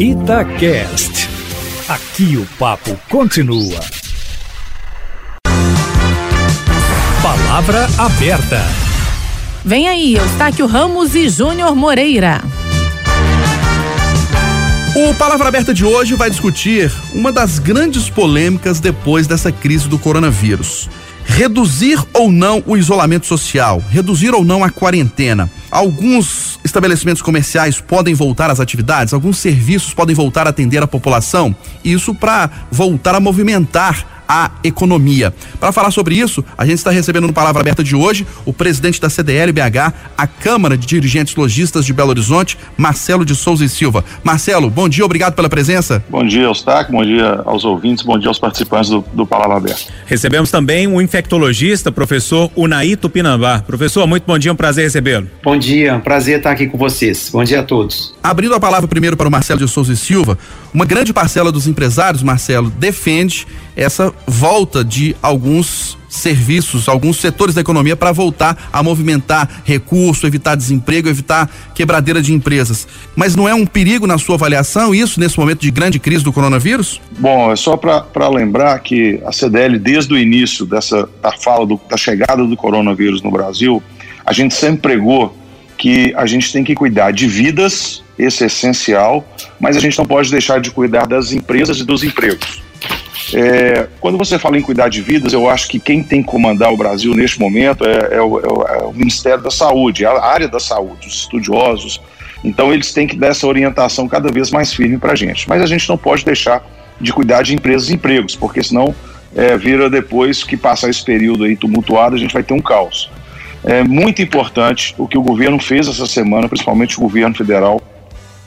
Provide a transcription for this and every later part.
Itacast. Aqui o papo continua. Palavra aberta. Vem aí, Eustáquio Ramos e Júnior Moreira. O Palavra Aberta de hoje vai discutir uma das grandes polêmicas depois dessa crise do coronavírus. Reduzir ou não o isolamento social, reduzir ou não a quarentena. Alguns estabelecimentos comerciais podem voltar às atividades, alguns serviços podem voltar a atender a população, isso para voltar a movimentar a economia. Para falar sobre isso, a gente está recebendo no Palavra Aberta de hoje o presidente da CDL BH, a Câmara de Dirigentes Logistas de Belo Horizonte, Marcelo de Souza e Silva. Marcelo, bom dia, obrigado pela presença. Bom dia, Eustáquio, bom dia aos ouvintes, bom dia aos participantes do, do Palavra Aberta. Recebemos também o infectologista, professor Unaí Tupinambá. Professor, muito bom dia, um prazer recebê-lo. Bom dia, um prazer estar aqui com vocês. Bom dia a todos. Abrindo a palavra primeiro para o Marcelo de Souza e Silva, uma grande parcela dos empresários, Marcelo, defende essa volta de alguns serviços, alguns setores da economia para voltar a movimentar recurso, evitar desemprego, evitar quebradeira de empresas. Mas não é um perigo na sua avaliação isso nesse momento de grande crise do coronavírus? Bom, é só para lembrar que a CDL, desde o início dessa da fala do, da chegada do coronavírus no Brasil, a gente sempre pregou que a gente tem que cuidar de vidas, esse é essencial, mas a gente não pode deixar de cuidar das empresas e dos empregos. É, quando você fala em cuidar de vidas, eu acho que quem tem que comandar o Brasil neste momento é, é, o, é, o, Ministério da Saúde, a área da saúde, os estudiosos. Então, eles têm que dar essa orientação cada vez mais firme para a gente. Mas a gente não pode deixar de cuidar de empresas e empregos, porque senão é, vira depois que passar esse período aí tumultuado, a gente vai ter um caos. É muito importante o que o governo fez essa semana, principalmente o governo federal,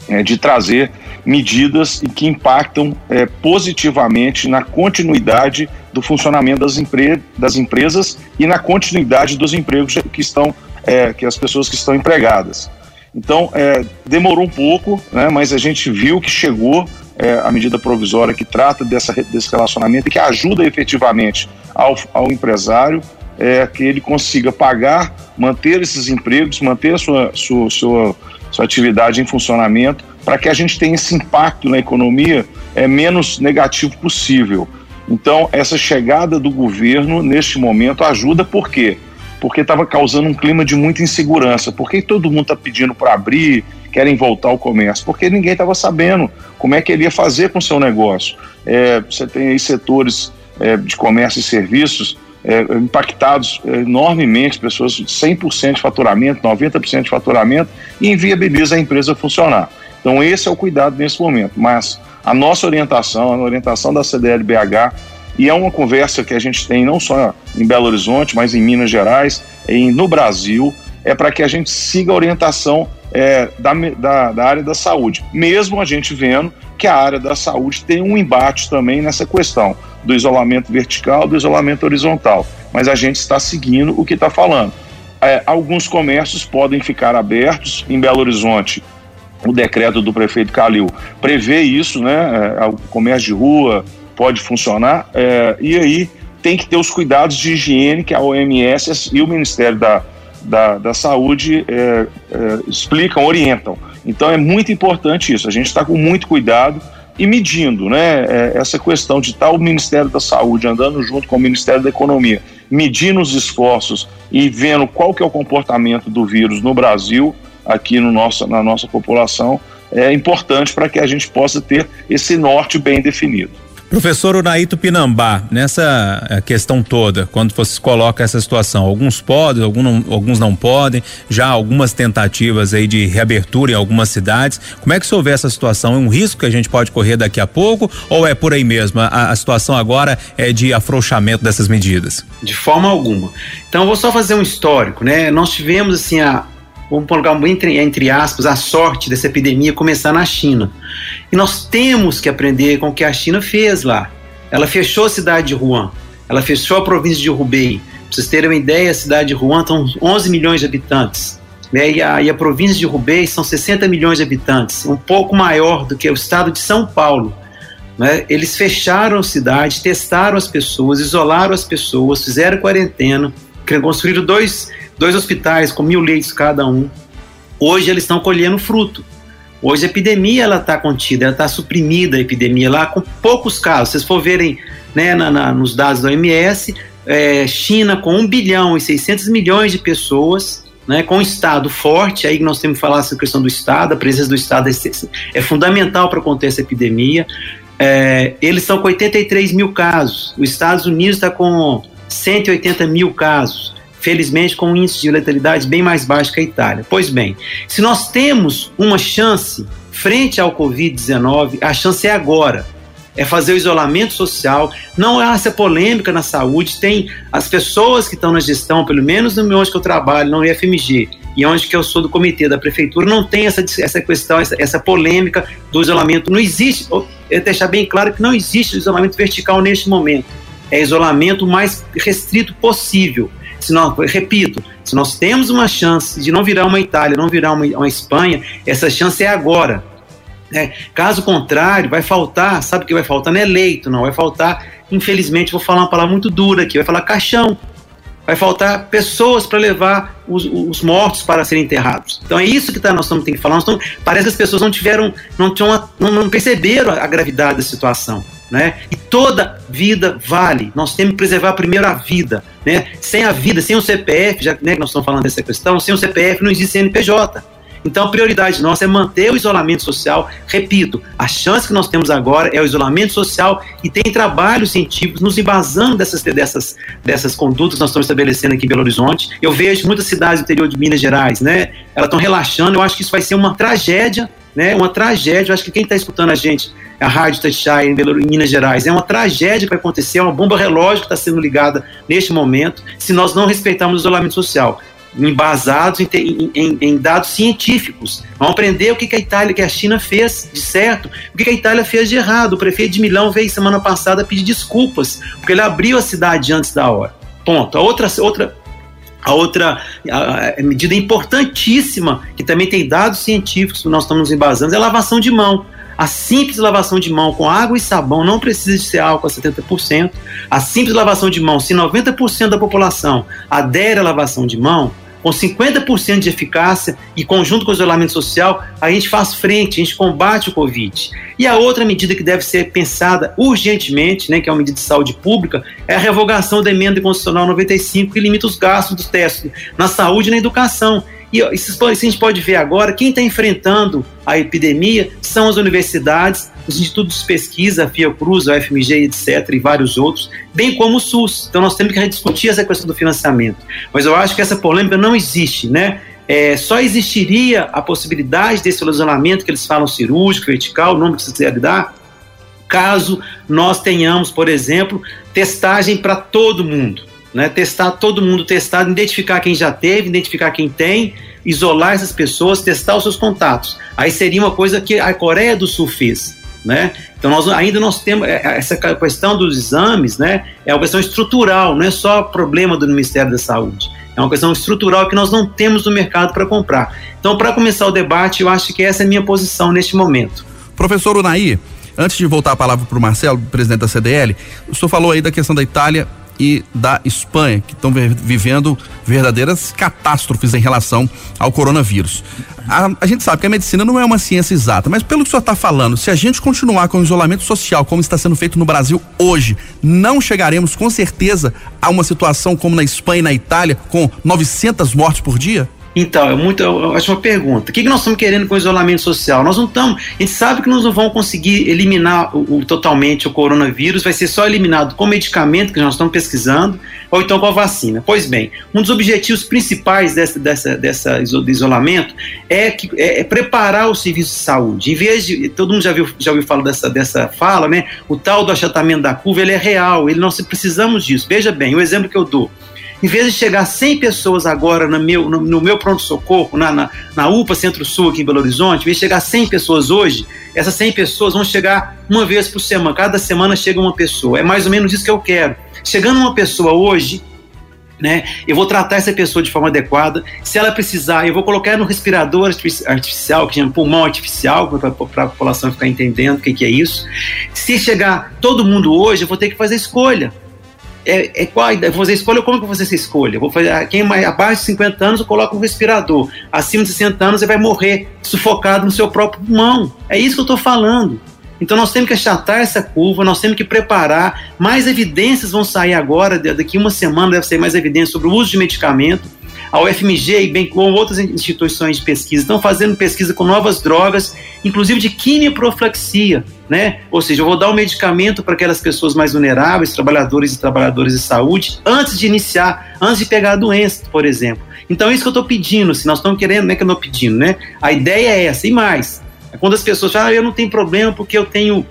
é, de trazer medidas que impactam é, positivamente na continuidade do funcionamento das, empre das empresas e na continuidade dos empregos que estão, é, que as pessoas que estão empregadas. Então, é, demorou um pouco, né, mas a gente viu que chegou é, a medida provisória que trata dessa, desse relacionamento e que ajuda efetivamente ao, ao empresário é, que ele consiga pagar, manter esses empregos, manter a sua, sua, sua sua atividade em funcionamento, para que a gente tenha esse impacto na economia é, menos negativo possível. Então, essa chegada do governo neste momento ajuda, por quê? Porque estava causando um clima de muita insegurança. Por que todo mundo está pedindo para abrir, querem voltar ao comércio? Porque ninguém estava sabendo como é que ele ia fazer com o seu negócio. É, você tem aí setores é, de comércio e serviços é, impactados é, enormemente, pessoas 100% de faturamento, 90% de faturamento, e inviabiliza a empresa funcionar. Então, esse é o cuidado nesse momento. Mas a nossa orientação, a orientação da CDL-BH, e é uma conversa que a gente tem não só em Belo Horizonte, mas em Minas Gerais, e no Brasil, é para que a gente siga a orientação é, da, da, da, área da saúde, mesmo a gente vendo que a área da saúde tem um embate também nessa questão do isolamento vertical, do isolamento horizontal. Mas a gente está seguindo o que está falando. É, alguns comércios podem ficar abertos em Belo Horizonte. O decreto do prefeito Calil prevê isso, né? É, o comércio de rua pode funcionar, é, e aí tem que ter os cuidados de higiene que a OMS e o Ministério da, da, da Saúde é, é, explicam, orientam. Então é muito importante isso. A gente está com muito cuidado e medindo, né? É, essa questão de estar o Ministério da Saúde andando junto com o Ministério da Economia, medindo os esforços e vendo qual que é o comportamento do vírus no Brasil, aqui no nosso, na nossa população, é importante para que a gente possa ter esse norte bem definido. Professor Unaito Pinambá, nessa eh, questão toda, quando você coloca essa situação, alguns podem, alguns não, alguns não podem, já algumas tentativas aí de reabertura em algumas cidades. Como é que se houver essa situação? É um risco que a gente pode correr daqui a pouco ou é por aí mesmo? A, a situação agora é de afrouxamento dessas medidas? De forma alguma. Então, eu vou só fazer um histórico, né? Nós tivemos, assim, a, vamos colocar entre, entre aspas, a sorte dessa epidemia começar na China. E nós temos que aprender com o que a China fez lá. Ela fechou a cidade de Wuhan, ela fechou a província de Hubei. Para vocês terem uma ideia, a cidade de Wuhan tem 11 milhões de habitantes. Né? E, a, e a província de Hubei são 60 milhões de habitantes, um pouco maior do que o estado de São Paulo. Né? Eles fecharam a cidade, testaram as pessoas, isolaram as pessoas, fizeram quarentena, construíram dois dois hospitais com mil leitos cada um. Hoje eles estão colhendo fruto. Hoje a epidemia ela está contida, ela está suprimida a epidemia lá com poucos casos. Se vocês for verem né, na, na, nos dados da OMS, é, China com 1 bilhão e 600 milhões de pessoas, né, com um Estado forte, aí nós temos que falar essa questão do Estado, a presença do Estado é, é fundamental para conter essa epidemia. É, eles estão com 83 mil casos, os Estados Unidos está com 180 mil casos felizmente com um índice de letalidade bem mais baixo que a Itália. Pois bem, se nós temos uma chance frente ao Covid-19, a chance é agora. É fazer o isolamento social, não há essa polêmica na saúde, tem as pessoas que estão na gestão, pelo menos no meu onde que eu trabalho, no IFMG, e onde que eu sou do comitê da prefeitura, não tem essa, essa questão, essa, essa polêmica do isolamento. Não existe, eu deixar bem claro que não existe isolamento vertical neste momento. É isolamento mais restrito possível se nós, repito, se nós temos uma chance de não virar uma Itália, não virar uma, uma Espanha, essa chance é agora. É, caso contrário, vai faltar, sabe o que vai faltar? Não é leito, não, vai faltar, infelizmente, vou falar uma palavra muito dura aqui, vai falar caixão. Vai faltar pessoas para levar os, os, mortos para serem enterrados. Então é isso que tá, nós estamos tem que falar. Estamos, parece que as pessoas não tiveram, não, tinham, não, não perceberam a, a gravidade da situação né? Toda vida vale. Nós temos que preservar primeiro a vida, né? Sem a vida, sem o CPF, já né, que nós estamos falando dessa questão, sem o CPF não existe CNPJ. Então, a prioridade nossa é manter o isolamento social. Repito, a chance que nós temos agora é o isolamento social e tem trabalhos científicos nos embasando dessas, dessas, dessas condutas que nós estamos estabelecendo aqui em Belo Horizonte. Eu vejo muitas cidades do interior de Minas Gerais, né? Elas estão relaxando. Eu acho que isso vai ser uma tragédia né? Uma tragédia. Eu acho que quem está escutando a gente, a Rádio Tachai em, em Minas Gerais, é uma tragédia que vai acontecer, é uma bomba relógio que está sendo ligada neste momento, se nós não respeitarmos o isolamento social embasados em, em, em, dados científicos. Vamos aprender o que, que a Itália, que a China fez de certo, o que, que a Itália fez de errado. O prefeito de Milão veio semana passada pedir desculpas, porque ele abriu a cidade antes da hora. Ponto. A outra, outra a outra a, medida importantíssima, que também tem dados científicos que nós estamos embasando, é a lavação de mão. A simples lavação de mão com água e sabão não precisa de ser álcool a 70%. A simples lavação de mão, se 90% da população adere à lavação de mão, com 50% de eficácia e conjunto com o isolamento social, a gente faz frente, a gente combate o Covid. E a outra medida que deve ser pensada urgentemente, né, que é uma medida de saúde pública, é a revogação da emenda constitucional 95, que limita os gastos dos testes na saúde e na educação. E isso, a gente pode ver agora, quem está enfrentando a epidemia são as universidades, os institutos de pesquisa, a Fiocruz, a UFMG, etc., e vários outros, bem como o SUS. Então nós temos que rediscutir essa questão do financiamento. Mas eu acho que essa polêmica não existe, né? É, só existiria a possibilidade desse isolamento que eles falam cirúrgico, vertical, o nome que você quiser dar, caso nós tenhamos, por exemplo, testagem para todo mundo né? Testar todo mundo testado, identificar quem já teve, identificar quem tem, isolar essas pessoas, testar os seus contatos. Aí seria uma coisa que a Coreia do Sul fez. Né? Então nós ainda nós temos é, é, essa questão dos exames, né? É uma questão estrutural, não é só problema do Ministério da Saúde. É uma questão estrutural que nós não temos no mercado para comprar. Então, para começar o debate, eu acho que essa é a minha posição neste momento. Professor Unai, antes de voltar a palavra para o Marcelo, presidente da CDL, o senhor falou aí da questão da Itália e da Espanha, que estão vivendo verdadeiras catástrofes em relação ao coronavírus. A, a, gente sabe que a medicina não é uma ciência exata, mas pelo que o senhor está falando, se a gente continuar com o isolamento social como está sendo feito no Brasil hoje, não chegaremos com certeza a uma situação como na Espanha e na Itália, com 900 mortes por dia? Então, é muito ótima pergunta. O que, que nós estamos querendo com o isolamento social? Nós não estamos. A gente sabe que nós não vamos conseguir eliminar o, o, totalmente o coronavírus, vai ser só eliminado com medicamento que nós estamos pesquisando, ou então com a vacina. Pois bem, um dos objetivos principais dessa, dessa, dessa isolamento é, que, é, é preparar o serviço de saúde. Em vez de. Todo mundo já, viu, já ouviu falar dessa, dessa fala, né? O tal do achatamento da curva, ele é real, ele nós precisamos disso. Veja bem, o exemplo que eu dou. Em vez de chegar 100 pessoas agora no meu, no, no meu pronto-socorro, na, na, na, UPA Centro-Sul aqui em Belo Horizonte, em vez de chegar 100 pessoas hoje, essas 100 pessoas vão chegar uma vez por semana. Cada semana chega uma pessoa. É mais ou menos isso que eu quero. Chegando uma pessoa hoje, né? Eu vou tratar essa pessoa de forma adequada. Se ela precisar, eu vou colocar no respirador artificial, que chama pulmão artificial, para a população ficar entendendo o que, que é isso. Se chegar todo mundo hoje, eu vou ter que fazer escolha. É, é qual a? Você escolhe como que você se escolhe? vou fazer, ah, quem mais, abaixo de 50 anos, eu coloco um respirador. Acima de 60 anos, você vai morrer sufocado no seu próprio pulmão. É isso que eu estou falando. Então nós temos que achatar essa curva, nós temos que preparar. Mais evidências vão sair agora, daqui uma semana deve ser mais evidências sobre o uso de medicamento. A UFMG, bem como outras instituições de pesquisa, estão fazendo pesquisa com novas drogas, inclusive de quimioprofilaxia, né? Ou seja, eu vou dar um medicamento para aquelas pessoas mais vulneráveis, trabalhadores e trabalhadoras de saúde, antes de iniciar, antes de pegar a doença, por exemplo. Então é isso que eu estou pedindo, se nós estamos querendo, não é que eu estou pedindo, né? A ideia é essa, e mais. É quando as pessoas falam, ah, eu não tenho problema porque eu tenho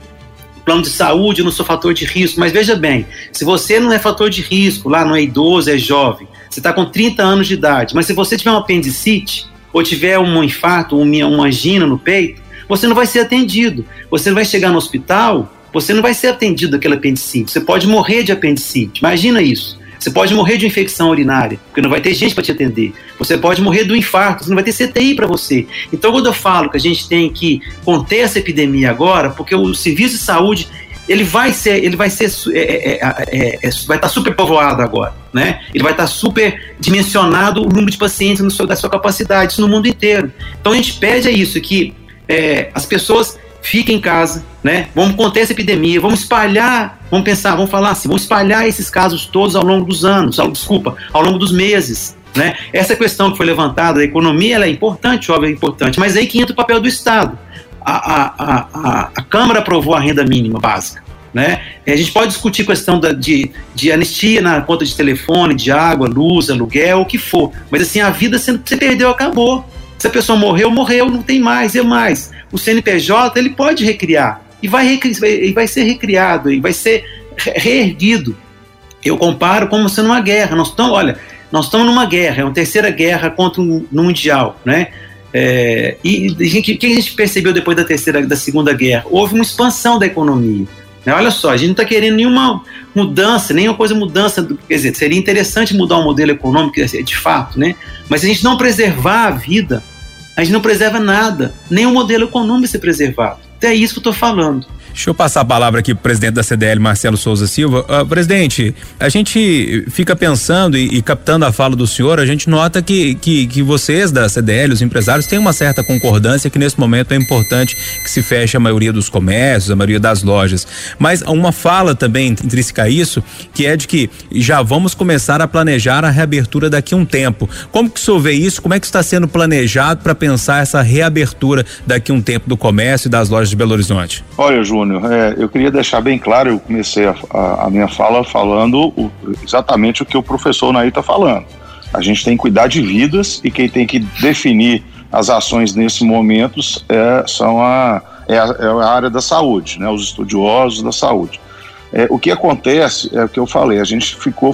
plano de saúde, eu não sou fator de risco. Mas veja bem, se você não é fator de risco, lá não é idoso, é jovem, você está com 30 anos de idade, mas se você tiver um apendicite, ou tiver um infarto, uma angina no peito, você não vai ser atendido. Você vai chegar no hospital, você não vai ser atendido daquele apendicite. Você pode morrer de apendicite. Imagina isso. Você pode morrer de infecção urinária, porque não vai ter gente para te atender. Você pode morrer do infarto, você não vai ter CTI para você. Então, quando eu falo que a gente tem que conter essa epidemia agora, porque o serviço de saúde ele vai ser, ele vai ser, é é, é, é, é, vai estar tá super povoado agora, né? Ele vai estar tá super dimensionado o número de pacientes no seu, da sua capacidade, isso no mundo inteiro. Então a gente pede é isso, que é, as pessoas fiquem em casa, né? Vamos conter essa epidemia, vamos espalhar, vamos pensar, vamos falar assim, vamos espalhar esses casos todos ao longo dos anos, ao, desculpa, ao longo dos meses, né? Essa questão que foi levantada da economia, ela é importante, óbvio, é importante, mas aí que entra o papel do Estado a, a, a, a Câmara aprovou a renda mínima básica. Né? A gente pode discutir questão da, de, de anistia na conta de telefone, de água, luz, aluguel, o que for. Mas assim, a vida você, perdeu, acabou. Se a pessoa morreu, morreu, não tem mais, é mais. O CNPJ ele pode recriar e vai, vai, vai ser recriado e vai ser reerguido. Eu comparo como sendo uma guerra. Nós estamos, olha, nós estamos numa guerra, é uma terceira guerra contra o mundial, né? É, e o que a gente percebeu depois da terceira, da segunda guerra? Houve uma expansão da economia. Né? Olha só, a gente não está querendo nenhuma mudança, nenhuma coisa mudança. Do, quer dizer, seria interessante mudar o modelo econômico, de fato, né? Mas se a gente não preservar a vida, a gente não preserva nada, nem o modelo econômico ser preservado. Então é isso que eu estou falando. Deixa eu passar a palavra aqui pro presidente da CDL, Marcelo Souza Silva. Uh, presidente, a gente fica pensando e, e, captando a fala do senhor, a gente nota que, que, que vocês da CDL, os empresários, têm uma certa concordância que nesse momento é importante que se feche a maioria dos comércios, a maioria das lojas. Mas uma fala também intrínseca a isso, que é de que já vamos começar a planejar a reabertura daqui a um tempo. Como que o senhor vê isso? Como é que está sendo planejado para pensar essa reabertura daqui a um tempo do comércio e das lojas de Belo Horizonte? Olha, Ju, Júnior, é, eu queria deixar bem claro, eu comecei a, a, a minha fala falando o, exatamente o que o professor Nair está falando. A gente tem que cuidar de vidas e quem tem que definir as ações nesse momento é, são a, é a, é a, área da saúde, né, os estudiosos da saúde. É, o que acontece é o que eu falei, a gente ficou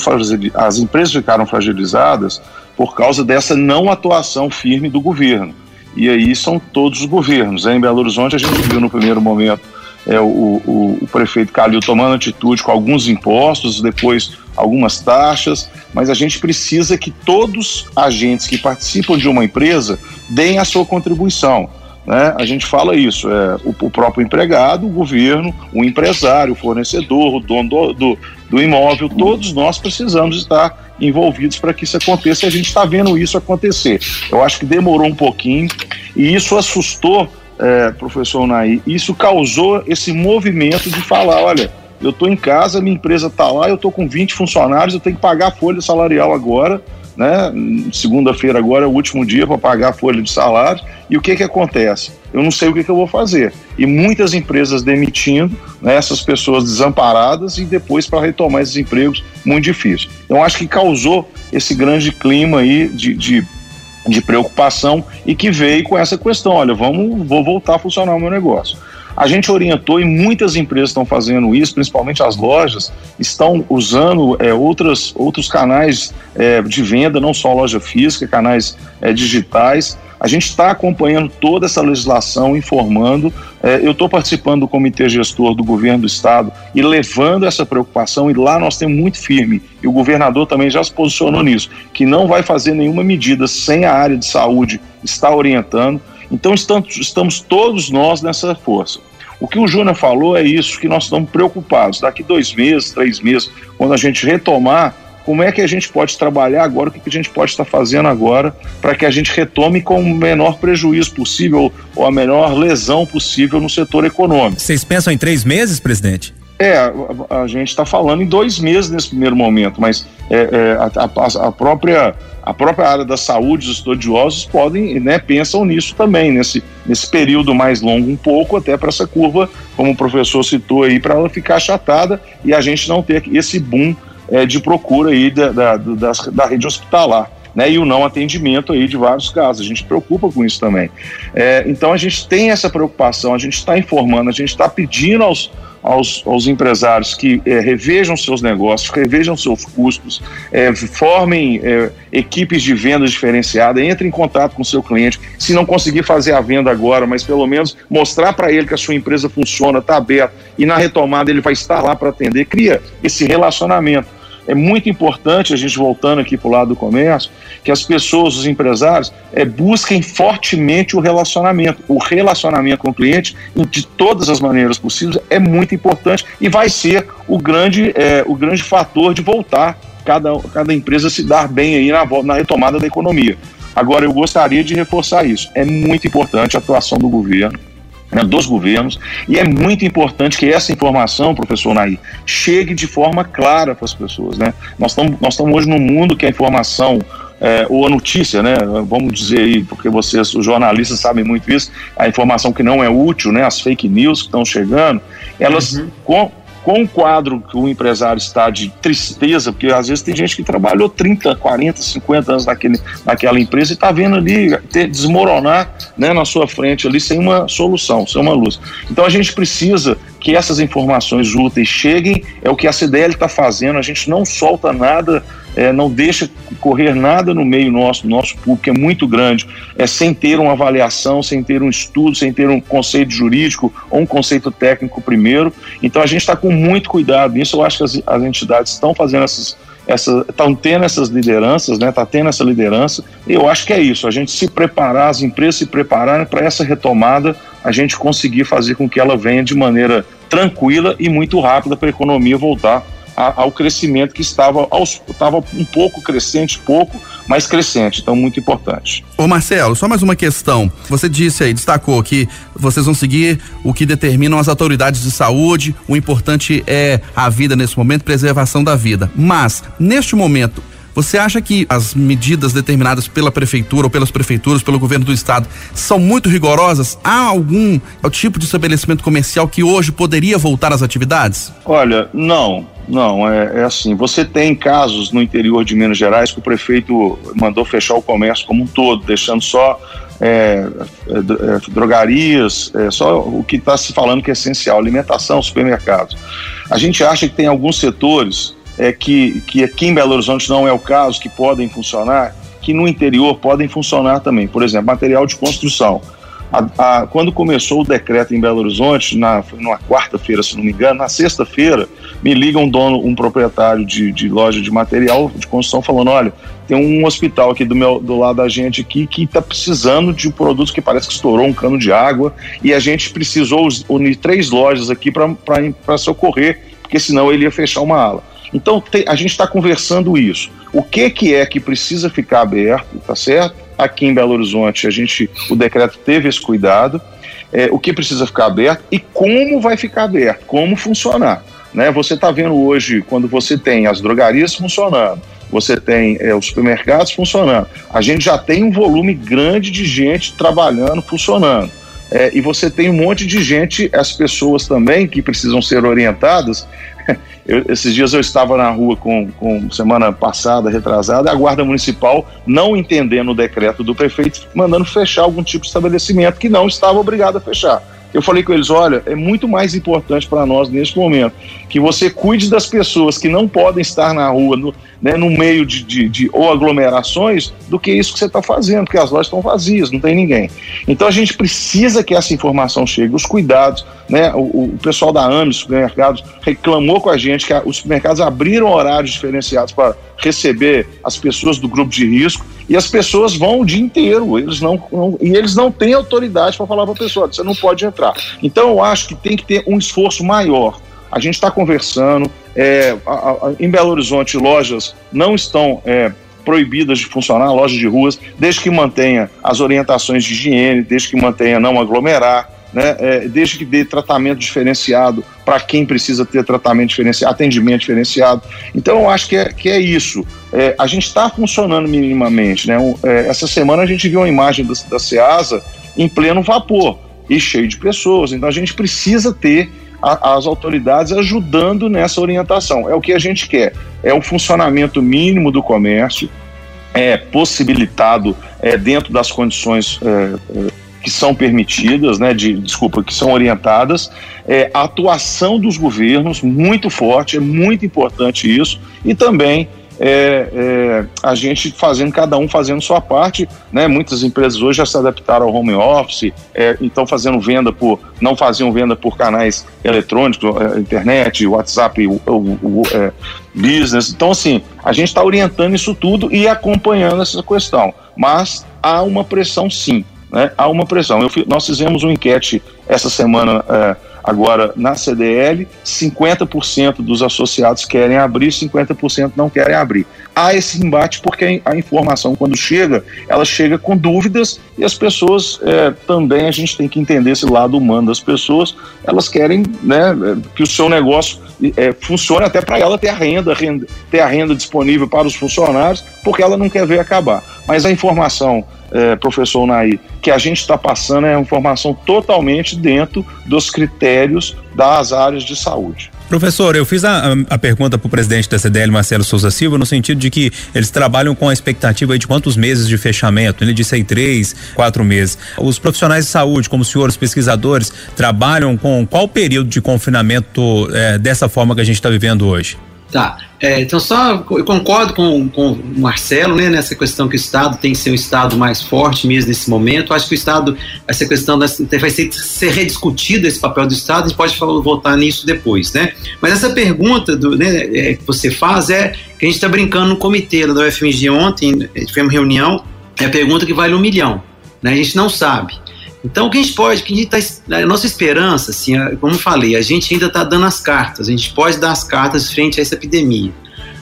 as empresas ficaram fragilizadas por causa dessa não atuação firme do governo. E aí são todos os governos. Em Belo Horizonte a gente viu no primeiro momento é, o, o, o, prefeito Calil tomando atitude com alguns impostos, depois algumas taxas, mas a gente precisa que todos os agentes que participam de uma empresa deem a sua contribuição. Né? A gente fala isso, é, o, o, próprio empregado, o governo, o empresário, o fornecedor, o dono do, do, do imóvel, todos nós precisamos estar envolvidos para que isso aconteça e a gente está vendo isso acontecer. Eu acho que demorou um pouquinho e isso assustou é, professor Naí, isso causou esse movimento de falar, olha, eu estou em casa, minha empresa está lá, eu estou com 20 funcionários, eu tenho que pagar a folha salarial agora, né? Segunda-feira agora é o último dia para pagar a folha de salário. E o que que acontece? Eu não sei o que, que eu vou fazer. E muitas empresas demitindo né, essas pessoas desamparadas e depois para retomar esses empregos muito difícil. Então acho que causou esse grande clima aí de, de de preocupação e que veio com essa questão, olha, vamos, vou voltar a funcionar o meu negócio. A gente orientou e muitas empresas estão fazendo isso, principalmente as lojas, estão usando é, outras, outros canais é, de venda, não só loja física, canais é, digitais, a gente está acompanhando toda essa legislação, informando. É, eu estou participando do comitê gestor do governo do estado e levando essa preocupação, e lá nós temos muito firme, e o governador também já se posicionou nisso, que não vai fazer nenhuma medida sem a área de saúde estar orientando. Então estamos, estamos todos nós nessa força. O que o Júnior falou é isso, que nós estamos preocupados. Daqui dois meses, três meses, quando a gente retomar, como é que a gente pode trabalhar agora, o que a gente pode estar fazendo agora para que a gente retome com o menor prejuízo possível ou a menor lesão possível no setor econômico. Vocês pensam em três meses, presidente? É, a, a gente está falando em dois meses nesse primeiro momento, mas é, é, a, a, a, própria a própria área da saúde, os estudiosos podem, né, pensam nisso também, nesse, nesse período mais longo um pouco, até para essa curva, como o professor citou aí, para ela ficar achatada e a gente não ter esse boom é, de procura aí da, da, da, da rede hospitalar. Né, e o não atendimento aí de vários casos. A gente preocupa com isso também. É, então a gente tem essa preocupação, a gente está informando, a gente está pedindo aos, aos, aos empresários que é, revejam seus negócios, revejam seus custos, é, formem é, equipes de vendas diferenciadas, entrem em contato com seu cliente. Se não conseguir fazer a venda agora, mas pelo menos mostrar para ele que a sua empresa funciona, está aberta e na retomada ele vai estar lá para atender, cria esse relacionamento é muito importante, a gente voltando aqui para o lado do comércio, que as pessoas, os empresários, é, busquem fortemente o relacionamento. O relacionamento com o cliente, de todas as maneiras possíveis, é muito importante e vai ser o grande, é, o grande fator de voltar cada, cada empresa se dar bem aí na, na retomada da economia. Agora, eu gostaria de reforçar isso. É muito importante a atuação do governo né, dos governos, e é muito importante que essa informação, professor Nair, chegue de forma clara para as pessoas. Né? Nós estamos nós hoje num mundo que a informação é, ou a notícia, né? Vamos dizer aí, porque vocês, os jornalistas, sabem muito isso, a informação que não é útil, né? As fake news que estão chegando, elas uhum. com, com o quadro que o empresário está de tristeza, porque às vezes tem gente que trabalhou 30, 40, 50 anos naquele, naquela empresa e está vendo ali ter, desmoronar né, na sua frente ali sem uma solução, sem uma luz. Então a gente precisa que essas informações úteis cheguem, é o que a CDL está fazendo, a gente não solta nada é, não deixa correr nada no meio nosso, nosso público, é muito grande, é sem ter uma avaliação, sem ter um estudo, sem ter um conceito jurídico ou um conceito técnico primeiro. Então a gente está com muito cuidado nisso. Eu acho que as, as entidades estão fazendo essas estão tendo essas lideranças, né? Está tendo essa liderança. Eu acho que é isso. A gente se preparar, as empresas se prepararem para essa retomada, a gente conseguir fazer com que ela venha de maneira tranquila e muito rápida para a economia voltar ao crescimento que estava, aos, estava um pouco crescente, pouco, mas crescente, então muito importante. Ô Marcelo, só mais uma questão. Você disse aí, destacou que vocês vão seguir o que determinam as autoridades de saúde, o importante é a vida nesse momento, preservação da vida. Mas, neste momento, você acha que as medidas determinadas pela prefeitura ou pelas prefeituras, pelo governo do estado, são muito rigorosas? Há algum tipo de estabelecimento comercial que hoje poderia voltar às atividades? Olha, não. Não, é, é, assim. Você tem casos no interior de Minas Gerais que o prefeito mandou fechar o comércio como um todo, deixando só é, é, é drogarias, é, só o que está se falando que é essencial, alimentação, supermercados. A gente acha que tem alguns setores é, que, que aqui em Belo Horizonte não é o caso, que podem funcionar, que no interior podem funcionar também. Por exemplo, material de construção. A, a, quando começou o decreto em Belo Horizonte, na, numa quarta-feira, se não me engano, na sexta-feira, me liga um dono, um proprietário de, de loja de material de construção falando: olha, tem um hospital aqui do, meu, do lado da gente aqui que está precisando de produtos que parece que estourou um cano de água e a gente precisou unir três lojas aqui para socorrer, porque senão ele ia fechar uma ala. Então te, a gente está conversando isso. O que, que é que precisa ficar aberto, tá certo? Aqui em Belo Horizonte a gente, o decreto teve esse cuidado. É, o que precisa ficar aberto e como vai ficar aberto, como funcionar. Né? Você está vendo hoje, quando você tem as drogarias funcionando, você tem é, os supermercados funcionando, a gente já tem um volume grande de gente trabalhando, funcionando. É, e você tem um monte de gente, as pessoas também que precisam ser orientadas eu, esses dias eu estava na rua com, com semana passada, retrasada, a Guarda Municipal, não entendendo o decreto do prefeito, mandando fechar algum tipo de estabelecimento que não estava obrigado a fechar. Eu falei com eles: olha, é muito mais importante para nós neste momento que você cuide das pessoas que não podem estar na rua, no, né, no meio de, de, de, ou aglomerações, do que isso que você está fazendo, porque as lojas estão vazias, não tem ninguém. Então a gente precisa que essa informação chegue, os cuidados, né? O, o pessoal da AME, supermercados, reclamou com a gente que a, os supermercados abriram horários diferenciados para receber as pessoas do grupo de risco E as pessoas vão o dia inteiro, eles não, não e eles não têm autoridade para falar para a pessoa, você não pode. Então eu acho que tem que ter um esforço maior. A gente está conversando, é, a, a, em Belo Horizonte, lojas não estão é, proibidas de funcionar, lojas de ruas, desde que mantenha as orientações de higiene, desde que mantenha não aglomerar, né, é, desde que dê tratamento diferenciado para quem precisa ter tratamento diferenciado, atendimento diferenciado. Então, eu acho que é, que é isso. É, a gente está funcionando minimamente. Né? É, essa semana a gente viu uma imagem da, da SEASA em pleno vapor e cheio de pessoas. Então, a gente precisa ter a, as autoridades ajudando nessa orientação. É o que a gente quer. É o funcionamento mínimo do comércio, é possibilitado é, dentro das condições é, é que são permitidas, né, de, desculpa, que são orientadas, é, a atuação dos governos muito forte, é muito importante isso, e também é, é, a gente fazendo, cada um fazendo sua parte, né? Muitas empresas hoje já se adaptaram ao home office, é, então fazendo venda por, não faziam venda por canais eletrônicos, é, internet, WhatsApp, o, o, o é, business. Então, assim, a gente está orientando isso tudo e acompanhando essa questão. Mas há uma pressão sim né, há uma pressão. Eu, nós fizemos uma enquete essa semana, é, agora na CDL, 50% dos associados querem abrir, 50% não querem abrir. Há esse embate porque a informação, quando chega, ela chega com dúvidas e as pessoas é, também, a gente tem que entender esse lado humano das pessoas, elas querem né, que o seu negócio é, funcione até para ela ter a renda, renda, ter a renda disponível para os funcionários, porque ela não quer ver acabar. Mas a informação é, professor Nair, que a gente está passando é informação totalmente dentro dos critérios das áreas de saúde. Professor, eu fiz a, a pergunta para o presidente da CDL, Marcelo Souza Silva, no sentido de que eles trabalham com a expectativa de quantos meses de fechamento. Ele disse aí três, quatro meses. Os profissionais de saúde, como os senhores pesquisadores, trabalham com qual período de confinamento é, dessa forma que a gente está vivendo hoje? Tá. É, então, só eu concordo com, com o Marcelo né, nessa questão que o Estado tem que ser um Estado mais forte mesmo nesse momento. Acho que o Estado, essa questão vai ser, ser rediscutido esse papel do Estado, a gente pode falar, voltar nisso depois. Né? Mas essa pergunta do, né, é, que você faz é que a gente está brincando no comitê da UFMG ontem, tivemos reunião, é a pergunta que vale um milhão. Né? A gente não sabe. Então, o que a gente pode, que a, gente tá, a nossa esperança, assim, como eu falei, a gente ainda está dando as cartas, a gente pode dar as cartas frente a essa epidemia.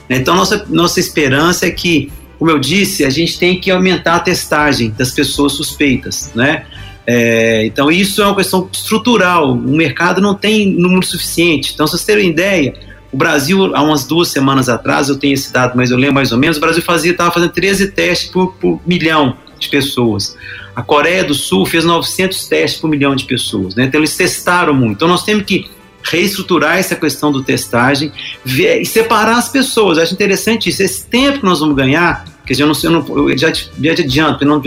Né? Então, nossa, nossa esperança é que, como eu disse, a gente tem que aumentar a testagem das pessoas suspeitas, né? É, então, isso é uma questão estrutural. O mercado não tem número suficiente. Então, se vocês terem ideia, o Brasil, há umas duas semanas atrás, eu tenho esse dado, mas eu lembro mais ou menos, o Brasil estava fazendo 13 testes por, por milhão de pessoas. A Coreia do Sul fez 900 testes por milhão de pessoas, né? Então eles testaram muito. Então nós temos que reestruturar essa questão do testagem ver, e separar as pessoas. Acho interessante isso. Esse tempo que nós vamos ganhar, quer dizer, eu, não sei, eu, não, eu já, já adianto, eu não,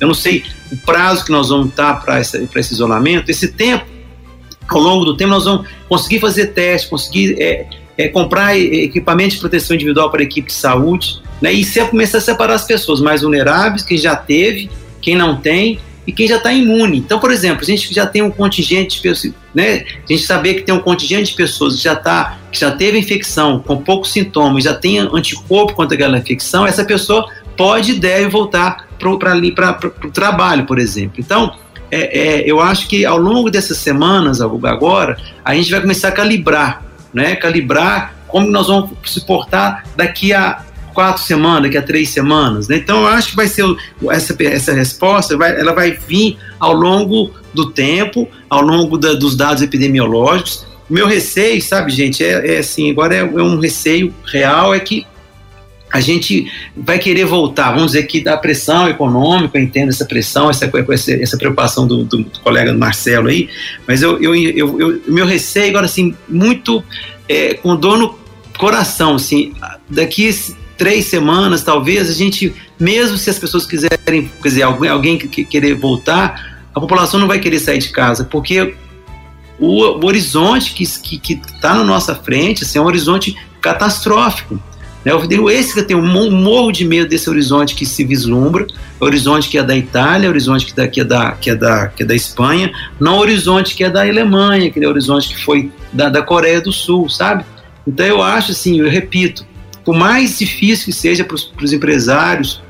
eu não sei o prazo que nós vamos estar para esse isolamento. Esse tempo, ao longo do tempo, nós vamos conseguir fazer testes, conseguir é, é, comprar equipamento de proteção individual para a equipe de saúde, né, e começar a separar as pessoas mais vulneráveis, quem já teve, quem não tem e quem já está imune. Então, por exemplo, a gente já tem um contingente de pessoas, né, a gente saber que tem um contingente de pessoas que já, tá, que já teve infecção com poucos sintomas, já tem anticorpo contra aquela infecção, essa pessoa pode e deve voltar para o trabalho, por exemplo. Então, é, é, eu acho que ao longo dessas semanas agora, a gente vai começar a calibrar né, calibrar como nós vamos se portar daqui a quatro semanas, daqui a três semanas. Né? Então, eu acho que vai ser essa, essa resposta, vai, ela vai vir ao longo do tempo, ao longo da, dos dados epidemiológicos. Meu receio, sabe, gente, é, é assim, agora é, é, um receio real, é que a gente vai querer voltar, vamos dizer que da pressão econômica, eu entendo essa pressão, essa, essa preocupação do, do, colega Marcelo aí, mas eu, eu, eu, eu meu receio agora, assim, muito é, com dor no coração, assim, daqui três semanas, talvez, a gente, mesmo se as pessoas quiserem, quer dizer, alguém, alguém que querer voltar, a população não vai querer sair de casa, porque o, o horizonte que está que, que tá na nossa frente assim, é um horizonte catastrófico. Né? Digo esse que tenho um morro de medo desse horizonte que se vislumbra, o horizonte que é da Itália, o horizonte que, da, que, é da, que, é da, que é da Espanha, não o horizonte que é da Alemanha, que é o horizonte que foi da, da Coreia do Sul, sabe? Então eu acho assim, eu repito, por mais difícil que seja para os empresários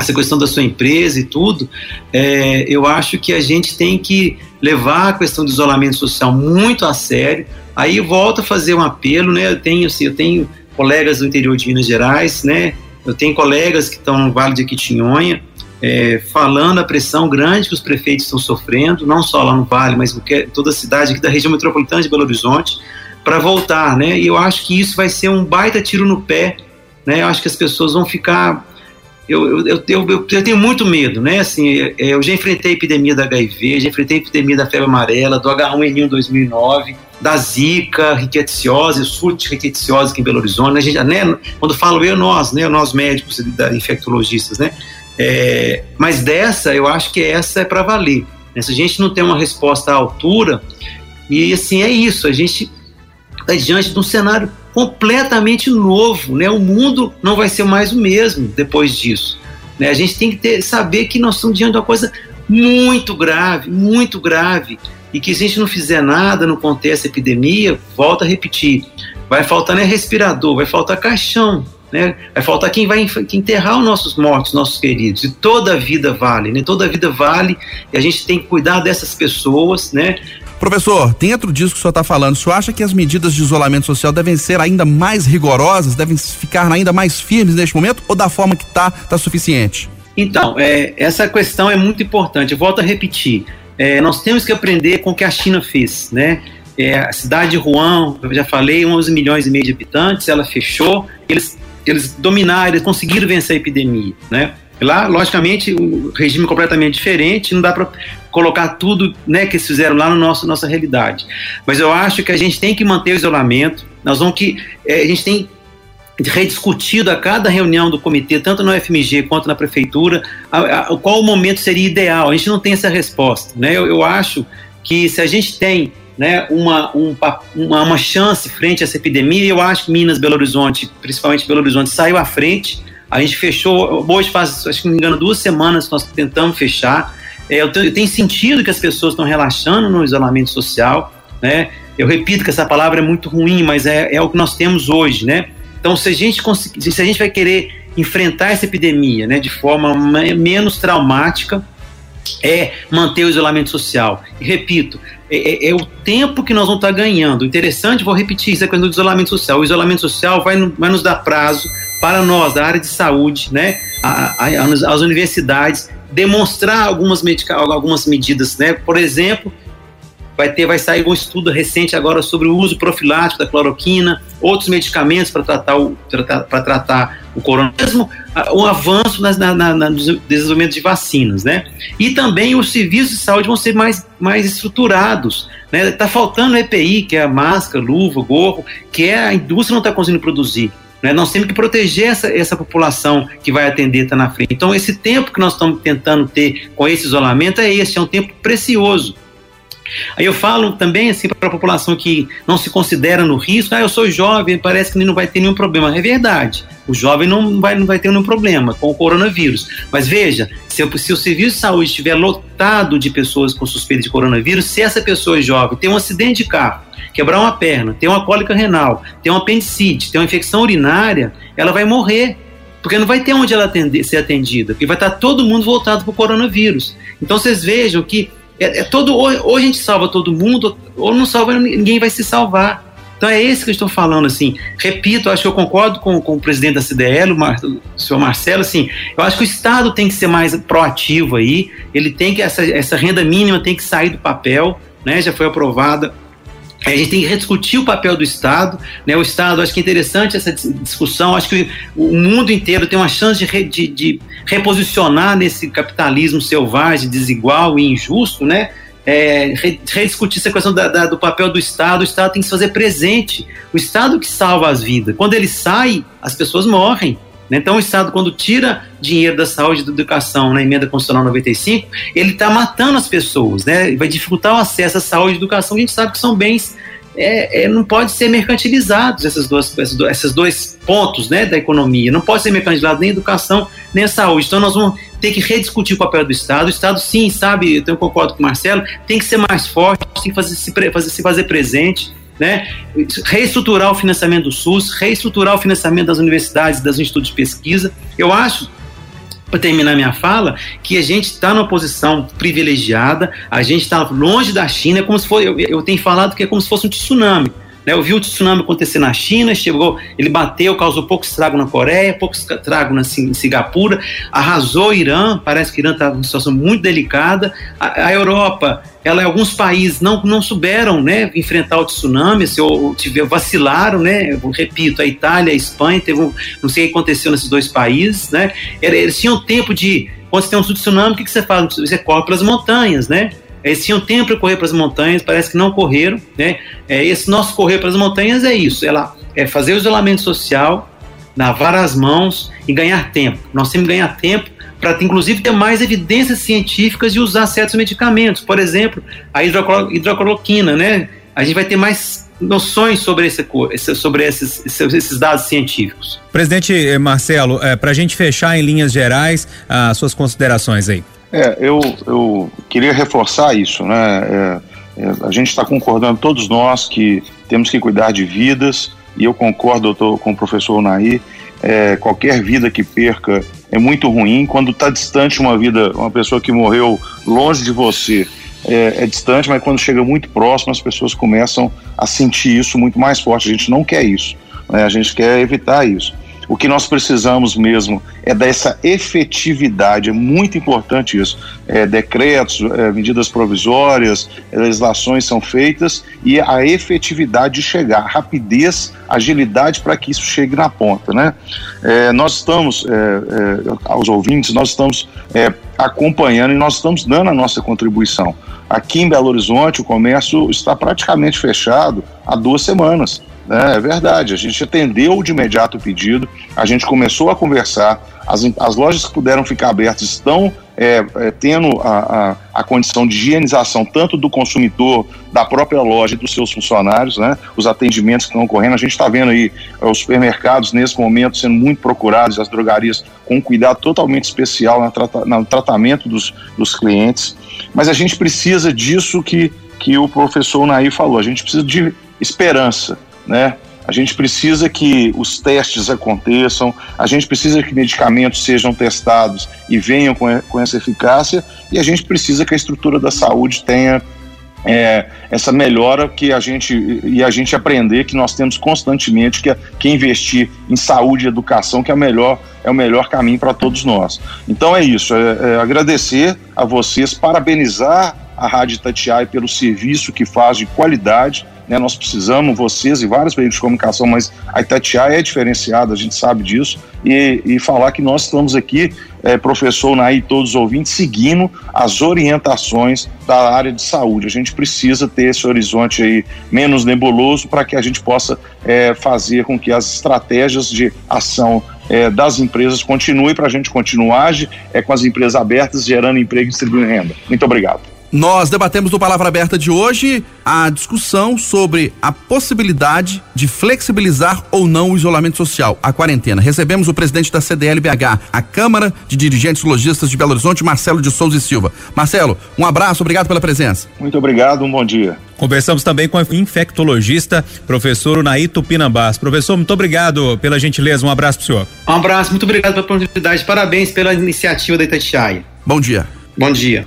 essa questão da sua empresa e tudo, é, eu acho que a gente tem que levar a questão do isolamento social muito a sério. Aí volto a fazer um apelo, né? Eu tenho, assim, eu tenho colegas do interior de Minas Gerais, né? Eu tenho colegas que estão no Vale de Aquitinhonha, é, falando a pressão grande que os prefeitos estão sofrendo, não só lá no Vale, mas em toda a cidade aqui da região metropolitana de Belo Horizonte, para voltar, né? E eu acho que isso vai ser um baita tiro no pé, né? Eu acho que as pessoas vão ficar eu, eu, eu, eu, tenho muito medo, né? Assim, é, eu já enfrentei a epidemia da HIV, já enfrentei a epidemia da febre amarela, do H1N1 2009, da Zika, riqueticiosa, surto riqueticiosa aqui em Belo Horizonte. A gente, né? Quando falo eu, nós, né? Nós médicos, infectologistas, né? É, mas dessa, eu acho que essa é para valer. Né? Se a gente não tem uma resposta à altura, e assim é isso, a gente diante de um cenário completamente novo, né? O mundo não vai ser mais o mesmo depois disso. Né? A gente tem que ter, saber que nós estamos diante de uma coisa muito grave, muito grave, e que se a gente não fizer nada no contexto da epidemia, volta a repetir, vai faltar né, respirador, vai faltar caixão, né? Vai faltar quem vai enterrar os nossos mortos, nossos queridos. E toda a vida vale, né? Toda a vida vale e a gente tem que cuidar dessas pessoas, né? Professor, dentro disso que o senhor está falando, o senhor acha que as medidas de isolamento social devem ser ainda mais rigorosas, devem ficar ainda mais firmes neste momento ou da forma que está, está suficiente? Então, é, essa questão é muito importante. Eu volto a repetir. É, nós temos que aprender com o que a China fez, né? É, a cidade de Wuhan, eu já falei, 11 milhões e meio de habitantes, ela fechou, eles, eles dominaram, eles conseguiram vencer a epidemia, né? Lá, logicamente, o regime é completamente diferente, não dá para colocar tudo né, que eles fizeram lá no nosso nossa realidade. Mas eu acho que a gente tem que manter o isolamento, nós vamos que. É, a gente tem rediscutido a cada reunião do comitê, tanto no FMG quanto na prefeitura, a, a, qual o momento seria ideal. A gente não tem essa resposta. Né? Eu, eu acho que se a gente tem né, uma, um, uma, uma chance frente a essa epidemia, eu acho que Minas, Belo Horizonte, principalmente Belo Horizonte, saiu à frente a gente fechou, hoje faz, acho que não me engano, duas semanas que nós tentamos fechar. É, eu, tenho, eu tenho sentido que as pessoas estão relaxando no isolamento social, né? Eu repito que essa palavra é muito ruim, mas é, é o que nós temos hoje, né? Então, se a gente conseguir, se a gente vai querer enfrentar essa epidemia, né, de forma menos traumática, é manter o isolamento social. E repito, é, é, é, o tempo que nós vamos estar ganhando. Interessante, vou repetir isso, é quando o isolamento social. O isolamento social vai, vai nos dar prazo para nós, da área de saúde, né, a, a, as universidades, demonstrar algumas, medica, algumas medidas, né, por exemplo, vai ter vai sair um estudo recente agora sobre o uso profilático da cloroquina, outros medicamentos para tratar o para tratar o coronavirus, um avanço nas, na, na, no desenvolvimento de vacinas, né? E também os serviços de saúde vão ser mais, mais estruturados, né? Tá faltando EPI, que é a máscara, luva, gorro, que é a indústria não está conseguindo produzir. Né? Nós temos que proteger essa, essa população que vai atender está na frente. Então, esse tempo que nós estamos tentando ter com esse isolamento é esse, é um tempo precioso. Aí eu falo também assim para a população que não se considera no risco, ah, eu sou jovem, parece que não vai ter nenhum problema. É verdade, o jovem não vai, não vai ter nenhum problema com o coronavírus. Mas veja, se, eu, se o serviço de saúde estiver lotado de pessoas com suspeita de coronavírus, se essa pessoa é jovem tem um acidente de carro, quebrar uma perna, ter uma cólica renal, ter uma apendicite, ter uma infecção urinária, ela vai morrer. Porque não vai ter onde ela atender, ser atendida, porque vai estar todo mundo voltado para o coronavírus. Então vocês vejam que é, é, todo, ou, ou, a gente salva todo mundo, ou não salva, ninguém vai se salvar. Então é esse que eu estou falando, assim. Repito, acho que eu concordo com, com o presidente da CDL, o, Mar, o senhor Marcelo, assim, eu acho que o Estado tem que ser mais proativo aí, ele tem que, essa, essa renda mínima tem que sair do papel, né, já foi aprovada a gente tem que rediscutir o papel do Estado, né? O Estado, acho que é interessante essa discussão. Acho que o mundo inteiro tem uma chance de, de, de reposicionar nesse capitalismo selvagem, desigual e injusto, né? É, rediscutir essa questão da, da, do papel do Estado. O Estado tem que se fazer presente. O Estado que salva as vidas. Quando ele sai, as pessoas morrem. Né? Então, o Estado, quando tira dinheiro da saúde e da educação na emenda constitucional 95, ele está matando as pessoas, né? vai dificultar o acesso à saúde e educação. A gente sabe que são bens é, é, não pode ser mercantilizados esses dois, esses dois pontos né, da economia. Não pode ser mercantilizado nem a educação, nem a saúde. Então nós vamos ter que rediscutir o papel do Estado. O Estado, sim, sabe, eu concordo com o Marcelo, tem que ser mais forte, tem que fazer, se, fazer, se fazer presente né? reestruturar o financiamento do SUS, reestruturar o financiamento das universidades, das institutos de pesquisa. Eu acho para terminar minha fala, que a gente está numa posição privilegiada, a gente está longe da China, é como se fosse, eu, eu tenho falado que é como se fosse um tsunami. Né, eu vi o tsunami acontecer na China, chegou, ele bateu, causou pouco estrago na Coreia, pouco estrago na em Singapura, arrasou o Irã, parece que o Irã está numa situação muito delicada. A, a, Europa, ela alguns países não, não souberam né, enfrentar o tsunami, se, ou, tiver, vacilaram, né? Eu repito, a Itália, a Espanha, teve um, não sei o que aconteceu nesses dois países, né? Eles tinham tempo de. Quando você tem um tsunami, o que, que você faz? Você corre pelas montanhas, né? Eles tinham tempo para correr para as montanhas, parece que não correram. Né? É, esse nosso correr para as montanhas é isso: ela é fazer o isolamento social, lavar as mãos e ganhar tempo. Nós temos que ganhar tempo para, inclusive, ter mais evidências científicas e usar certos medicamentos. Por exemplo, a hidrocloroquina, né? A gente vai ter mais noções sobre, esse, sobre esses, esses dados científicos. Presidente eh, Marcelo, é, eh, para a gente fechar em linhas gerais, as suas considerações aí. É, eu, eu queria reforçar isso, né? É, é, a gente está concordando, todos nós, que temos que cuidar de vidas, e eu concordo doutor, com o professor Nair, é, qualquer vida que perca é muito ruim. Quando está distante uma vida, uma pessoa que morreu longe de você, é, é, distante, mas quando chega muito próximo, as pessoas começam a sentir isso muito mais forte. A gente não quer isso, né? a gente quer evitar isso. O que nós precisamos mesmo é dessa efetividade, é muito importante isso. É, decretos, é, medidas provisórias, legislações são feitas e a efetividade de chegar, rapidez, agilidade para que isso chegue na ponta. Né? É, nós estamos, é, é, aos ouvintes, nós estamos é, acompanhando e nós estamos dando a nossa contribuição. Aqui em Belo Horizonte, o comércio está praticamente fechado há duas semanas. É, é verdade, a gente atendeu de imediato o pedido, a gente começou a conversar, as, as lojas que puderam ficar abertas estão é, é, tendo a, a, a, condição de higienização tanto do consumidor, da própria loja e dos seus funcionários, né? Os atendimentos que estão ocorrendo, a gente está vendo aí é, os supermercados nesse momento sendo muito procurados, as drogarias com cuidado totalmente especial no, trata, no tratamento dos, dos clientes. Mas a gente precisa disso que, que o professor Nair falou, a gente precisa de esperança né? A gente precisa que os testes aconteçam, a gente precisa que medicamentos sejam testados e venham com, essa eficácia, e a gente precisa que a estrutura da saúde tenha é, essa melhora que a gente e a gente aprender que nós temos constantemente que, que investir em saúde e educação que é, melhor, é o melhor caminho para todos nós. Então é isso, é, é agradecer a vocês, parabenizar a Rádio Itatiaia pelo serviço que faz de qualidade né? Nós precisamos, vocês e vários veículos de comunicação, mas a Itatiaia é diferenciada, a gente sabe disso, e, e falar que nós estamos aqui, é, professor Naí e todos os ouvintes, seguindo as orientações da área de saúde. A gente precisa ter esse horizonte aí menos nebuloso para que a gente possa é, fazer com que as estratégias de ação é, das empresas continuem para a gente continuar é, com as empresas abertas, gerando emprego e distribuindo renda. Muito obrigado. Nós debatemos no Palavra Aberta de hoje a discussão sobre a possibilidade de flexibilizar ou não o isolamento social, a quarentena. Recebemos o presidente da CDLBH, a Câmara de Dirigentes Logistas de Belo Horizonte, Marcelo de Souza e Silva. Marcelo, um abraço, obrigado pela presença. Muito obrigado, um bom dia. Conversamos também com o infectologista, professor Unaí Tupinambás. Professor, muito obrigado pela gentileza, um abraço para o senhor. Um abraço, muito obrigado pela oportunidade, parabéns pela iniciativa da Itatiaia. Bom dia. Bom dia.